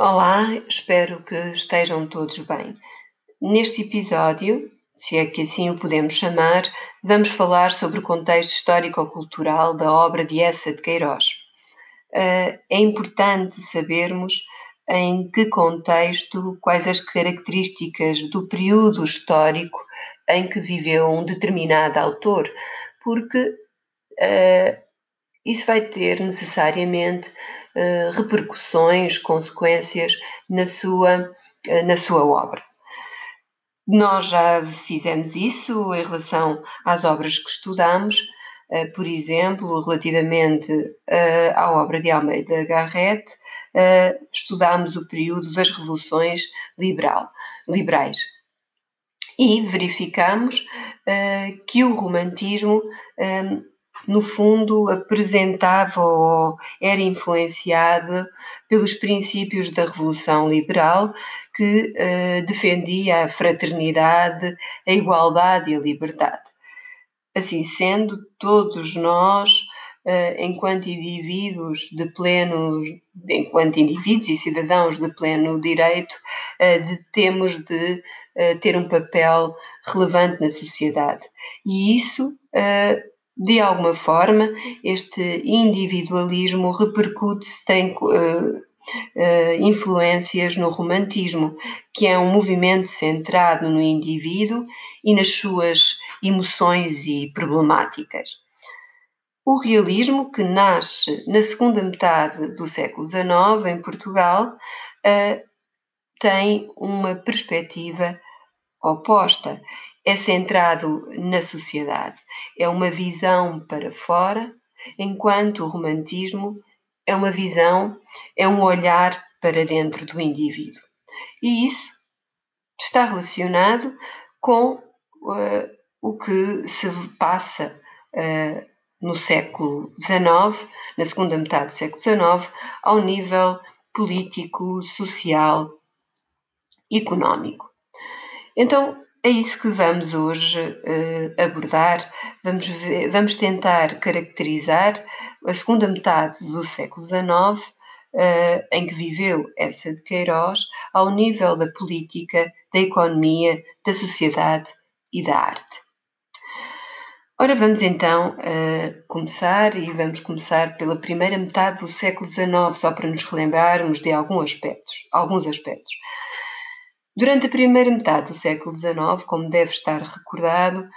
Olá, espero que estejam todos bem. Neste episódio, se é que assim o podemos chamar, vamos falar sobre o contexto histórico-cultural da obra de Essa de Queiroz. Eh, é importante sabermos em que contexto, quais as características do período histórico em que viveu um determinado autor, porque uh, isso vai ter necessariamente uh, repercussões, consequências na sua, uh, na sua obra. Nós já fizemos isso em relação às obras que estudamos, uh, por exemplo, relativamente à obra de Almeida Garrett, estudámos o período das revoluções liberal, liberais e verificamos que o romantismo no fundo, apresentava ou era influenciado pelos princípios da Revolução Liberal, que uh, defendia a fraternidade, a igualdade e a liberdade. Assim sendo, todos nós, uh, enquanto indivíduos de pleno, enquanto indivíduos e cidadãos de pleno direito, uh, de, temos de ter um papel relevante na sociedade. E isso de alguma forma, este individualismo repercute-se, tem uh, uh, influências no romantismo, que é um movimento centrado no indivíduo e nas suas emoções e problemáticas. O realismo, que nasce na segunda metade do século XIX em Portugal, uh, tem uma perspectiva oposta é centrado na sociedade, é uma visão para fora, enquanto o romantismo é uma visão, é um olhar para dentro do indivíduo. E isso está relacionado com uh, o que se passa uh, no século XIX, na segunda metade do século XIX, ao nível político, social, económico. Então, é isso que vamos hoje uh, abordar. Vamos, ver, vamos tentar caracterizar a segunda metade do século XIX, uh, eh, em que viveu essa de Queiroz, ao nível da política, da economia, da sociedade e da arte. Ora, vamos então uh, começar e vamos começar pela primeira metade do século XIX, só para nos relembrarmos de alguns aspectos. Alguns aspectos. Durante a primeira metade do século XIX, como deve estar recordado,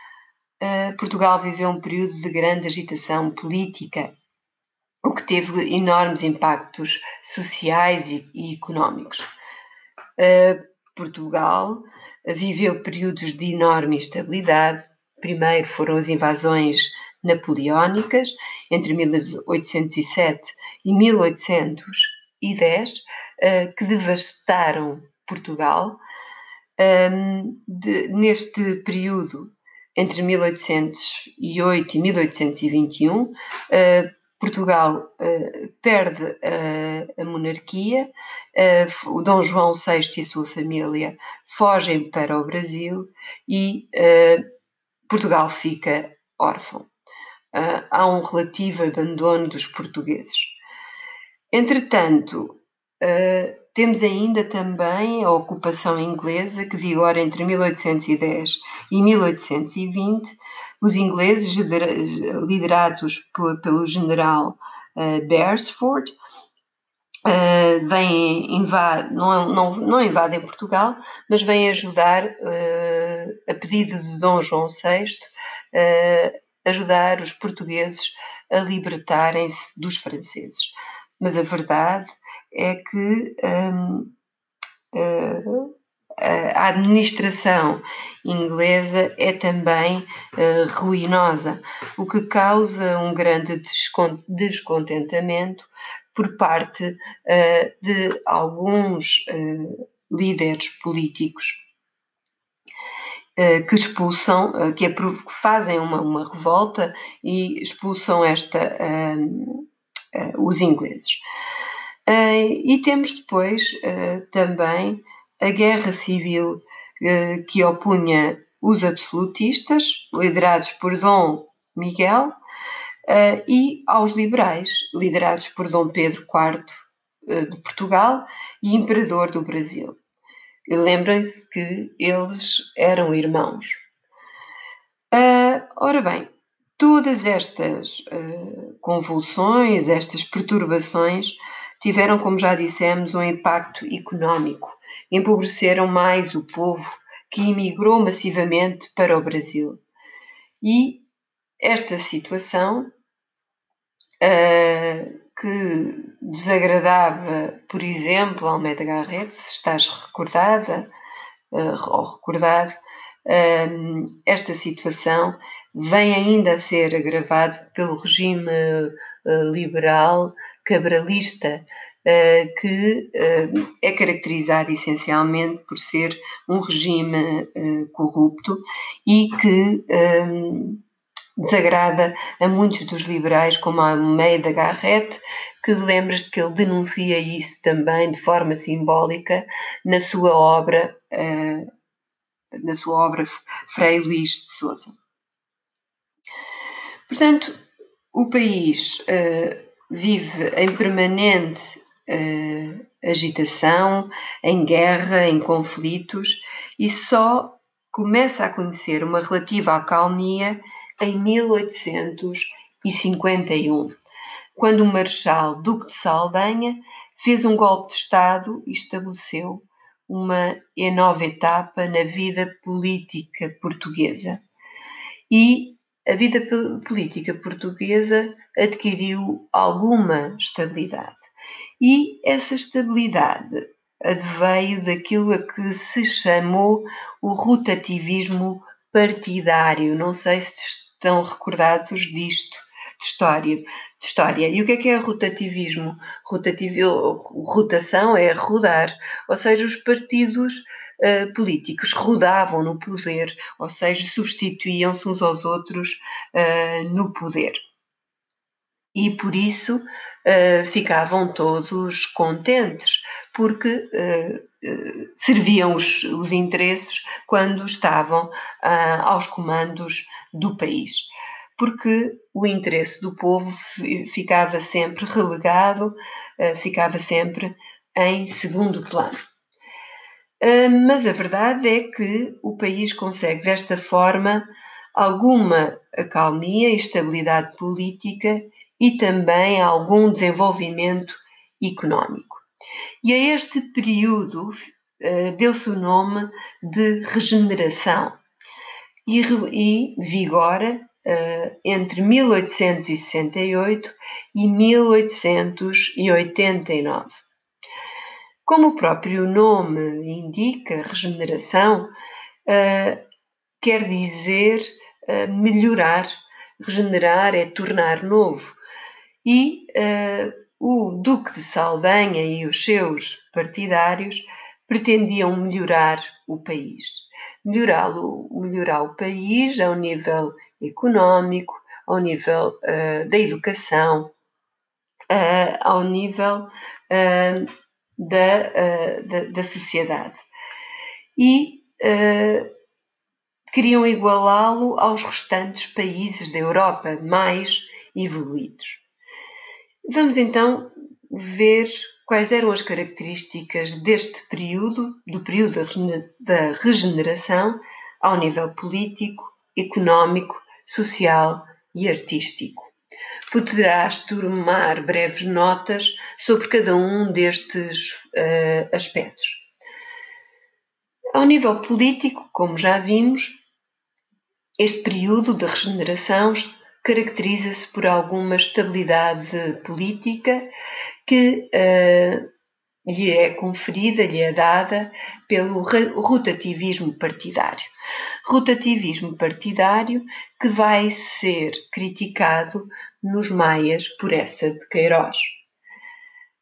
eh, Portugal viveu um período de grande agitação política, o que teve enormes impactos sociais e, económicos. Eh, Portugal viveu períodos de enorme instabilidade. Primeiro foram as invasões napoleónicas entre 1807 e 1810, eh, que devastaram Portugal um, de, neste período entre 1808 e 1821, uh, Portugal uh, perde uh, a monarquia, o Dom João VI e a sua família fogem para o Brasil e Portugal fica órfão. há um relativo abandono dos portugueses. Entretanto, temos ainda também a ocupação inglesa, que vigora entre 1810 e 1820. Os ingleses, liderados pelo general uh, Beresford, uh, vêm invade, não, não, não invadem Portugal, mas vêm ajudar, uh, a pedido de Dom João VI, ajudar os portugueses a libertarem-se dos franceses. Mas a verdade é que um, uh, a administração inglesa é também uh, ruinosa, o que causa um grande descontentamento por parte uh, de alguns líderes políticos que expulsam, que, fazem uma, uma, revolta e expulsam esta, hum, os ingleses. Uh, e temos depois uh, também a guerra civil uh, que opunha os absolutistas, liderados por Dom Miguel, e aos liberais, liderados por Dom Pedro IV de Portugal e imperador do Brasil. Lembrem-se que eles eram irmãos. Ora bem, todas estas convulsões, estas perturbações, tiveram, como já dissemos, um impacto económico. Empobreceram mais o povo que imigrou massivamente para o Brasil. E esta situação, uh, que desagradava, por exemplo, Almeida Garrett, se estás recordada uh, ou recordado, uh, esta situação vem ainda a ser agravado pelo regime liberal cabralista, que é caracterizado essencialmente por ser um regime corrupto e que desagrada a muitos dos liberais, como a Almeida Garrett, que lembras que ele denuncia isso também de forma simbólica na sua obra, na sua obra Frei Luís de Souza. Portanto, o país vive em permanente uh, agitação, em guerra, em conflitos e só começa a conhecer uma relativa acalmia em 1851 quando o Marechal Duque de Saldanha fez um golpe de Estado e estabeleceu uma nova etapa na vida política portuguesa. E a vida política portuguesa adquiriu alguma estabilidade. E essa estabilidade adveio daquilo a que se chamou o rotativismo partidário. Não sei se estão recordados disto de história, de história. E o que é que é rotativismo? Rotativo, rotação é rodar, ou seja, os partidos uh, políticos rodavam no poder, ou seja, substituíam-se uns aos outros uh, no poder. E por isso uh, ficavam todos contentes, porque serviam os, os, interesses quando estavam aos comandos do país porque o interesse do povo ficava sempre relegado, eh, ficava sempre em segundo plano. Eh, mas a verdade é que o país consegue, desta forma, alguma acalmia e estabilidade política e também algum desenvolvimento económico. E a este período eh, deu-se o nome de regeneração e, e vigora uh, entre 1868 e 1889. Como o próprio nome indica, regeneração uh, quer dizer uh, melhorar. Regenerar é tornar novo. E o Duque de Saldanha e os seus partidários pretendiam melhorar o país melhorar o, melhorar o país ao nível económico, ao nível uh, da educação, uh, ao nível uh, da, da, da, sociedade. E queriam igualá-lo aos restantes países da Europa mais evoluídos. Vamos então ver quais eram as características deste período, do período da regeneração, ao nível político, económico, social e artístico. Poderás tomar breves notas sobre cada um destes uh, aspectos. Ao nível político, como já vimos, este período de regeneração caracteriza-se por alguma estabilidade política que uh, lhe é conferida, lhe é dada pelo rotativismo partidário. Rotativismo partidário que vai ser criticado nos maias por essa de Queiroz.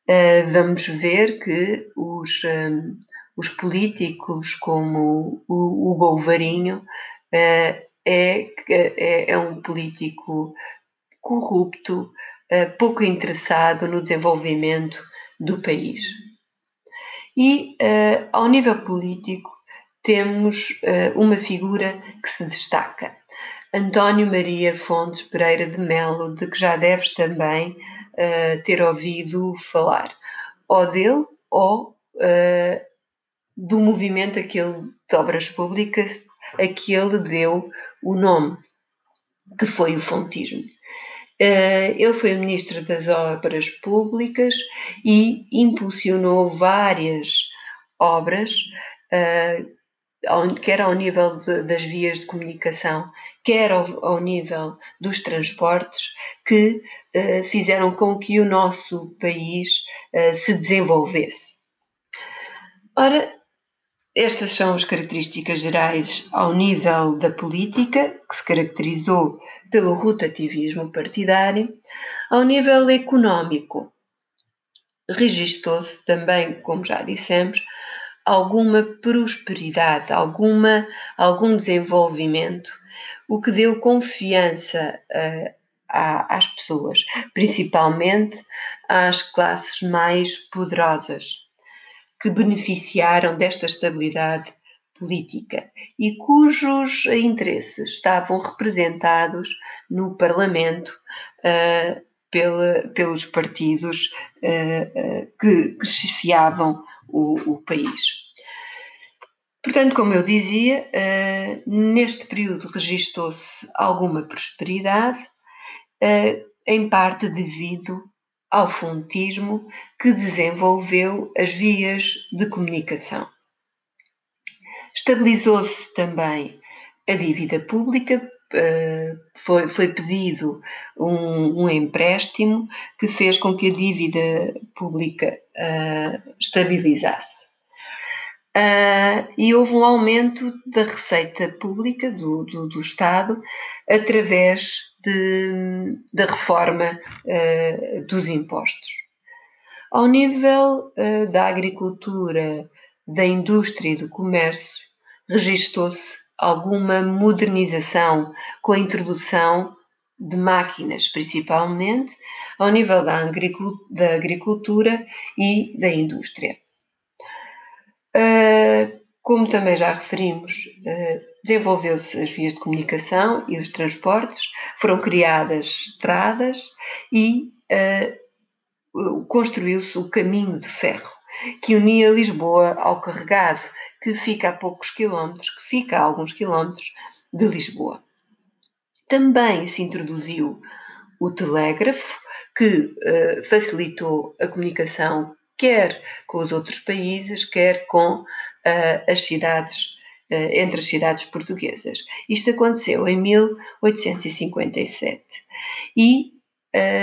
Uh, vamos ver que os, um, os políticos como o, o uh, é, é, é um político corrupto, eh, pouco interessado no desenvolvimento do país. E, ao nível político, temos uh, uma figura que se destaca. António Maria Fontes Pereira de Melo, de que já deves também uh, ter ouvido falar. ou dele ou do movimento aquele de obras públicas a que ele deu o nome, que foi o fontismo. Ele foi ministro das Obras Públicas e impulsionou várias obras, quer ao nível das vias de comunicação, quer ao, nível dos transportes, que fizeram com que o nosso país se desenvolvesse. Ora, estas são as características gerais ao nível da política, que se caracterizou pelo rotativismo partidário. Ao nível económico, registou-se também, como já dissemos, alguma prosperidade, alguma, algum desenvolvimento, o que deu confiança uh, às pessoas, principalmente às classes mais poderosas que beneficiaram desta estabilidade política e cujos interesses estavam representados no Parlamento uh, pela, pelos partidos uh, uh, que, que chefiavam o, o, país. Portanto, como eu dizia, neste período registou-se alguma prosperidade, em parte devido ao fontismo que desenvolveu as vias de comunicação. Estabilizou-se também a dívida pública, eh, foi, foi pedido um, um, empréstimo que fez com que a dívida pública uh, estabilizasse. Uh, e houve um aumento da receita pública do, do, do Estado através de, da reforma uh, dos impostos. Ao nível da agricultura, da indústria e do comércio, registou-se alguma modernização com a introdução de máquinas, principalmente ao nível da agricultura e da indústria. Uh, como também já referimos, uh, desenvolveu-se as vias de comunicação e os transportes, foram criadas estradas e uh, construiu-se o caminho de ferro que unia Lisboa ao Carregado, que fica a poucos quilómetros, que fica a alguns quilómetros de Lisboa. Também se introduziu o telégrafo, que uh, facilitou a comunicação quer com os outros países, quer com uh, as cidades, uh, entre as cidades portuguesas. Isto aconteceu em 1857. E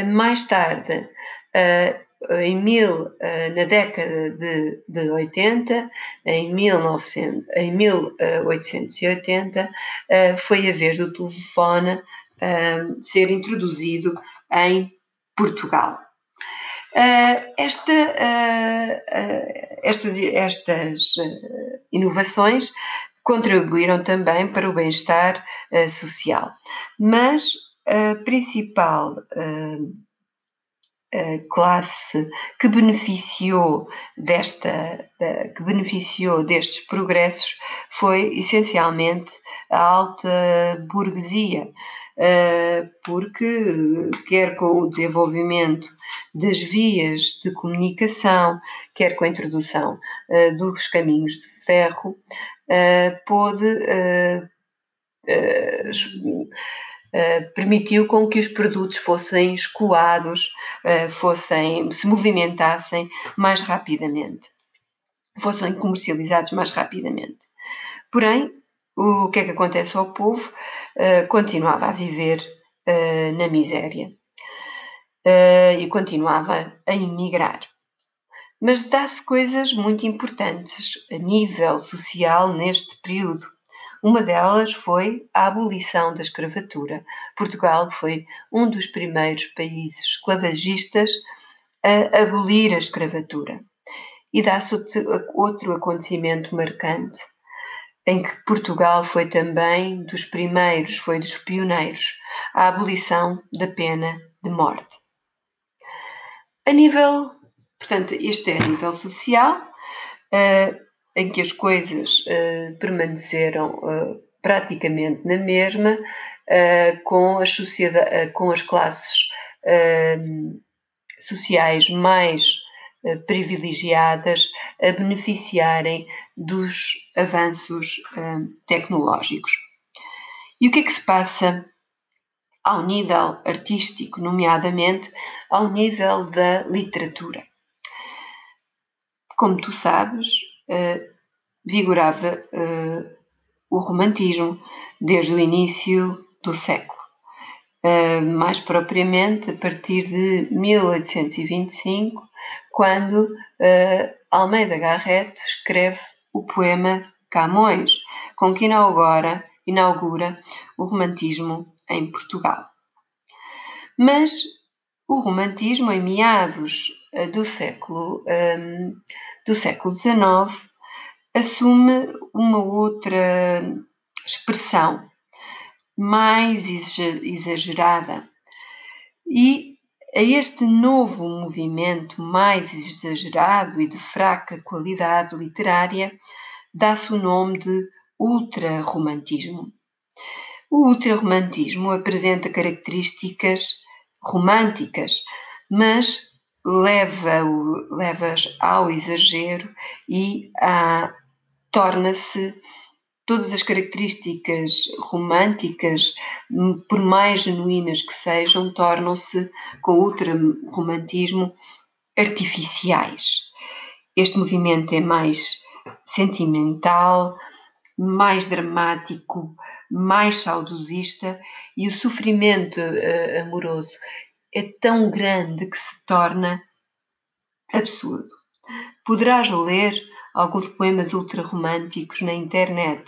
mais tarde, em mil, na década de, de 80, em, 1900, em 1880, foi a vez do telefone ser introduzido em Portugal. esta, estas, estas inovações contribuíram também para o bem-estar social, mas a principal classe que beneficiou desta que beneficiou destes progressos foi essencialmente a alta burguesia porque quer com o desenvolvimento das vias de comunicação, quer com a introdução dos caminhos de ferro, pôde Uh, permitiu com que os produtos fossem escoados, uh, fossem, se movimentassem mais rapidamente, fossem comercializados mais rapidamente. Porém, o que é que acontece ao povo? Uh, continuava a viver na miséria e continuava a emigrar. Mas dá-se coisas muito importantes a nível social neste período uma delas foi a abolição da escravatura. Portugal foi um dos primeiros países esclavagistas a abolir a escravatura. E dá-se outro acontecimento marcante, em que Portugal foi também dos primeiros, foi dos pioneiros, a abolição da pena de morte. A nível, portanto, este é a nível social. Uh, em que as coisas uh, permaneceram uh, praticamente na mesma, uh, com, as com as classes sociais mais privilegiadas a beneficiarem dos avanços tecnológicos. E o que é que se passa ao nível artístico, nomeadamente ao nível da literatura? Como tu sabes, vigorava o romantismo desde o início do século. mais propriamente a partir de 1825, quando Almeida Garrett escreve o poema Camões, com que inaugura, inaugura o romantismo em Portugal. Mas o romantismo, em meados do século, do século XIX, assume uma outra expressão mais exagerada e a este novo movimento mais exagerado e de fraca qualidade literária dá-se o nome de ultrarromantismo. O ultrarromantismo apresenta características românticas, mas leva ao exagero e torna-se todas as características românticas, hum, por mais genuínas que sejam, tornam-se, com ultra-romantismo, artificiais. Este movimento é mais sentimental, mais dramático, mais saudosista e o sofrimento uh, amoroso é tão grande que se torna absurdo. Poderás ler alguns poemas ultrarromânticos na internet.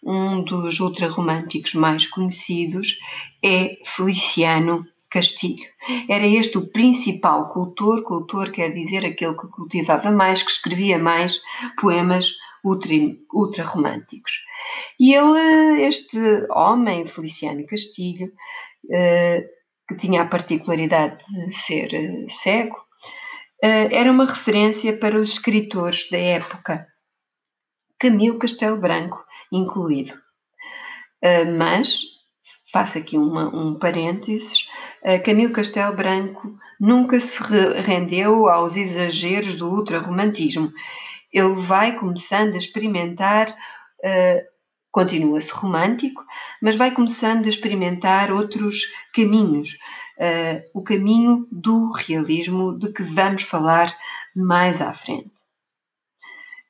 Um dos ultrarromânticos mais conhecidos é Feliciano Castilho. Era este o principal cultor, cultor quer dizer aquele que cultivava mais, que escrevia mais poemas ultrarromânticos. E ele, este homem, Feliciano Castilho, eh, que tinha a particularidade de ser eh, cego, eh, era uma referência para os escritores da época, Camilo Castelo Branco incluído. Eh, mas, faço aqui uma, um parênteses, Camilo Castelo Branco nunca se rendeu aos exageros do ultrarromantismo. Ele vai começando a experimentar, continua-se romântico, mas vai começando a experimentar outros caminhos uh, o caminho do realismo de que vamos falar mais à frente.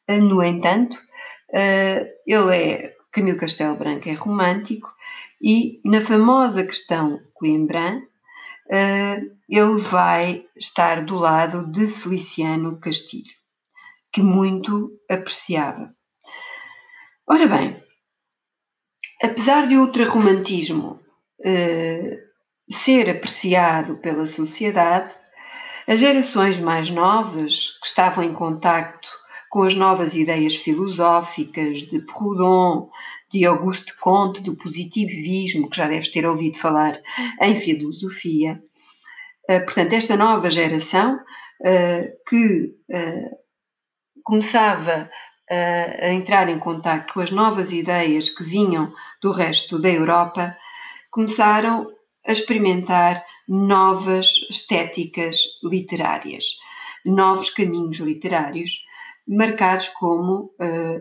Uh, no entanto, uh, ele é, Camilo Castelo Branco é romântico e na famosa questão Coimbra, ele vai estar do lado de Feliciano Castilho, que muito apreciava. Ora bem, apesar de ultrarromantismo ser apreciado pela sociedade, as gerações mais novas, que estavam em contacto com as novas ideias filosóficas de Proudhon, de Auguste Comte, do positivismo, que já deves ter ouvido falar em filosofia. Eh, portanto, esta nova geração eh, que eh, começava a entrar em contato com as novas ideias que vinham do resto da Europa, começaram a experimentar novas estéticas literárias, novos caminhos literários, marcados como, eh,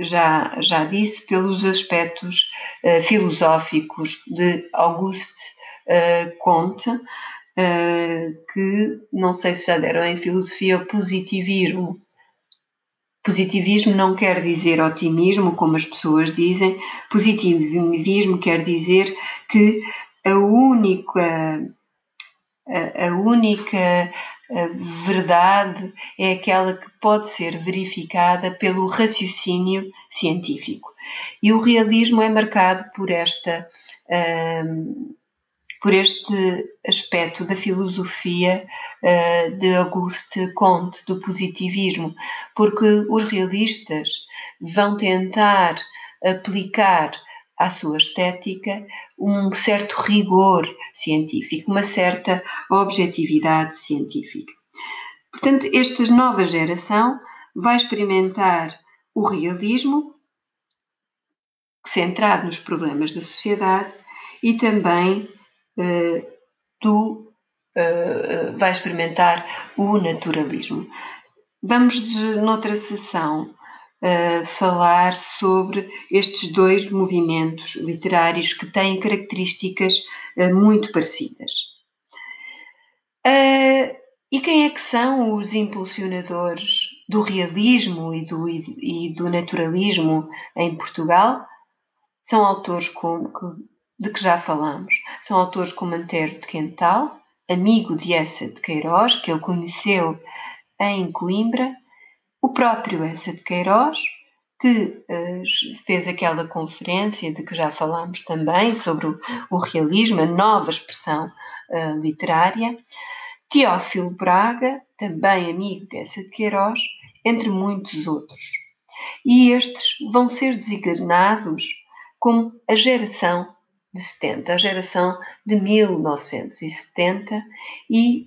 já, já disse, pelos aspectos eh, filosóficos de Auguste eh, Comte, que não sei se já deram em filosofia o positivismo. Positivismo não quer dizer otimismo, como as pessoas dizem. Positivismo quer dizer que a única, a, a única verdade é aquela que pode ser verificada pelo raciocínio científico. E o realismo é marcado por esta. Um, por este aspecto da filosofia uh, de Auguste Comte, do positivismo, porque os realistas vão tentar aplicar à sua estética um certo rigor científico, uma certa objetividade científica. Portanto, esta nova geração vai experimentar o realismo centrado nos problemas da sociedade e também eh, do uh, vai experimentar o naturalismo. Vamos, de, noutra sessão, uh, falar sobre estes dois movimentos literários que têm características muito parecidas. e quem é que são os impulsionadores do realismo e do, e do naturalismo em Portugal? São autores como, de que já falamos. São autores como Antero de Quental, amigo de Essa de Queiroz, que ele conheceu em Coimbra, o próprio Essa de Queiroz, que uh, fez aquela conferência de que já falámos também sobre o, o realismo, a nova expressão uh, literária, Teófilo Braga, também amigo de Essa de Queiroz, entre muitos outros. E estes vão ser designados como a geração de 70, a geração de 1970 e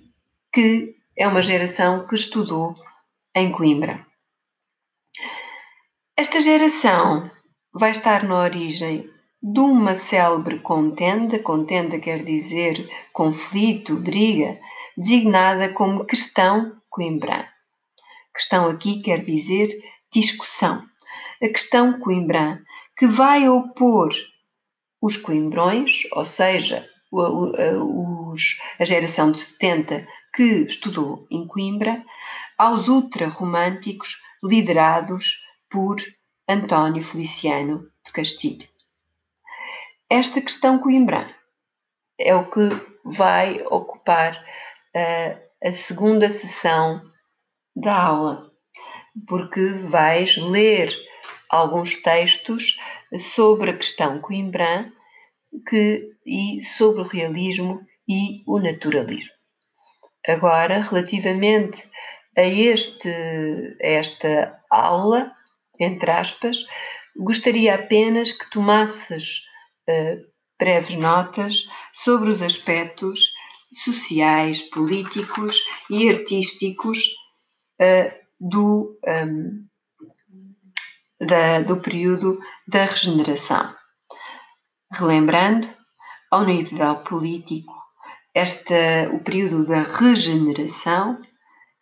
que é uma geração que estudou em Coimbra. Esta geração vai estar na origem de uma célebre contenda, contenda quer dizer conflito, briga, designada como questão coimbrã. Questão aqui quer dizer discussão. A questão coimbrã que vai opor os coimbrões, ou seja, os, a geração de 70 que estudou em Coimbra, aos ultrarromânticos liderados por António Feliciano de Castilho. Esta questão coimbrã é o que vai ocupar uh, a segunda sessão da aula, porque vais ler alguns textos sobre a questão Coimbrã que, e sobre o realismo e o naturalismo. Agora, relativamente a, este, esta aula, entre aspas, gostaria apenas que tomasses uh, breves notas sobre os aspectos sociais, políticos e artísticos uh, do, um, da, do período da regeneração. Relembrando, ao nível político, esta, o período da regeneração,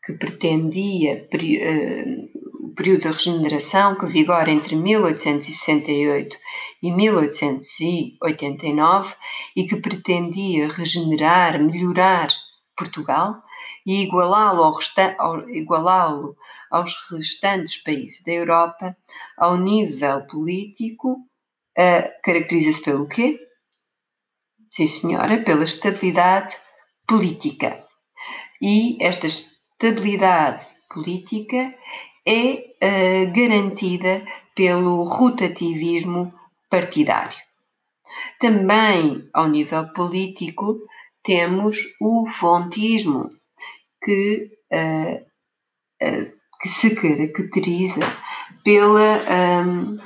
que pretendia uh, o período da regeneração que vigora entre 1868 e 1889 e que pretendia regenerar, melhorar Portugal e igualá-lo ao, igualá aos restantes países da Europa, ao nível político, uh, caracteriza-se pelo quê? Sim, senhora, pela estabilidade política. E esta estabilidade política é uh, garantida pelo rotativismo partidário. Também, ao nível político, temos o fontismo, que uh, uh, que se caracteriza pela, um,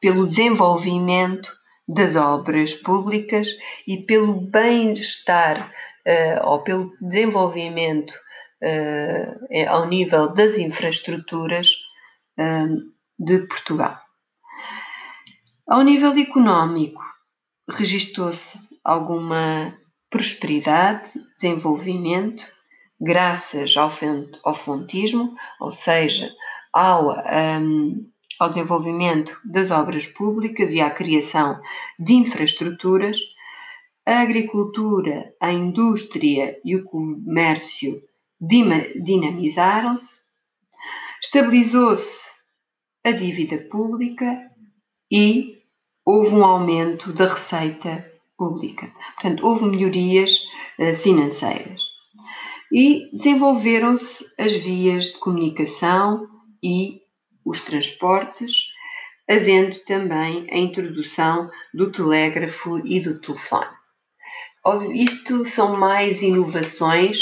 pelo desenvolvimento das obras públicas e pelo bem-estar uh, ou pelo desenvolvimento ao nível das infraestruturas uh, de Portugal. Ao nível económico, registrou-se alguma prosperidade, desenvolvimento, graças ao, ao fontismo, ou seja, ao, um, ao desenvolvimento das obras públicas e à criação de infraestruturas, a agricultura, a indústria e o comércio dinamizaram-se, estabilizou-se a dívida pública e houve um aumento da receita pública. Portanto, houve melhorias uh, financeiras e desenvolveram-se as vias de comunicação e os transportes, havendo também a introdução do telégrafo e do telefone. Isto são mais inovações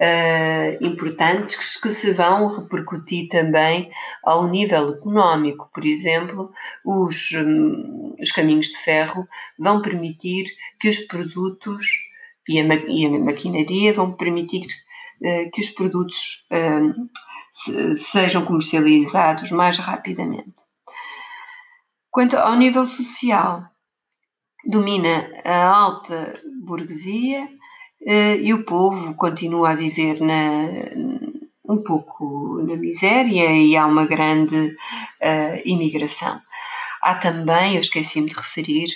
uh, importantes que, se vão repercutir também ao nível económico. Por exemplo, os, um, os caminhos de ferro vão permitir que os produtos e a, e a maquinaria vão permitir uh, que os produtos uh, se, sejam comercializados mais rapidamente. Quanto ao nível social, domina a alta burguesia uh, e o povo continua a viver na, um pouco na miséria e há uma grande imigração. Há também, eu esqueci-me de referir,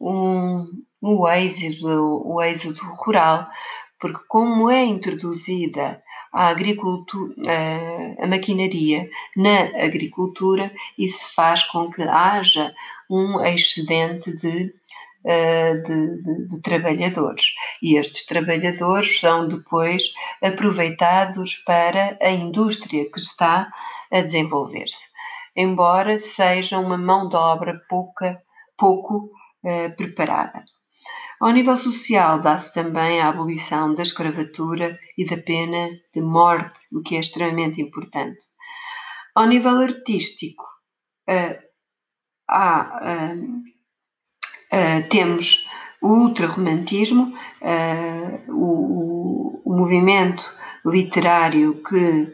um, um êxodo, o êxodo rural, porque como é introduzida a agricultura, a maquinaria na agricultura, isso faz com que haja um excedente de, de, de, de trabalhadores. E estes trabalhadores são depois aproveitados para a indústria que está a desenvolver-se, embora seja uma mão de obra pouca, pouco uh, preparada. Ao nível social, dá-se também a abolição da escravatura e da pena de morte, o que é extremamente importante. Ao nível artístico, uh, há, uh, uh, temos o ultrarromantismo, o, o, movimento literário que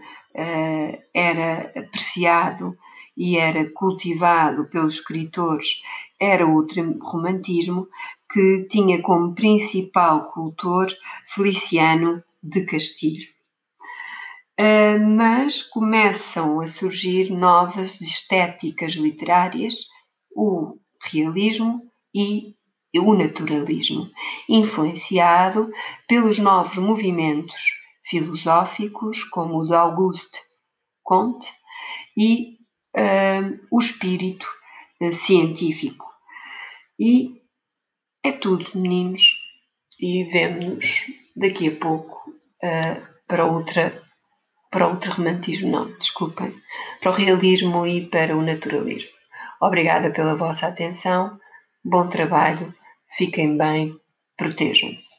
era apreciado e era cultivado pelos escritores era o ultrarromantismo, que tinha como principal cultor Feliciano de Castilho. Uh, mas começam a surgir novas estéticas literárias, o realismo e o naturalismo, influenciado pelos novos movimentos filosóficos, como o de Auguste Comte, e uh, o espírito uh, científico. E é tudo, meninos, e vemo-nos daqui a pouco uh, para outra para outro romantismo, não, desculpem, para o realismo e para o naturalismo. Obrigada pela vossa atenção, bom trabalho, fiquem bem, protejam-se.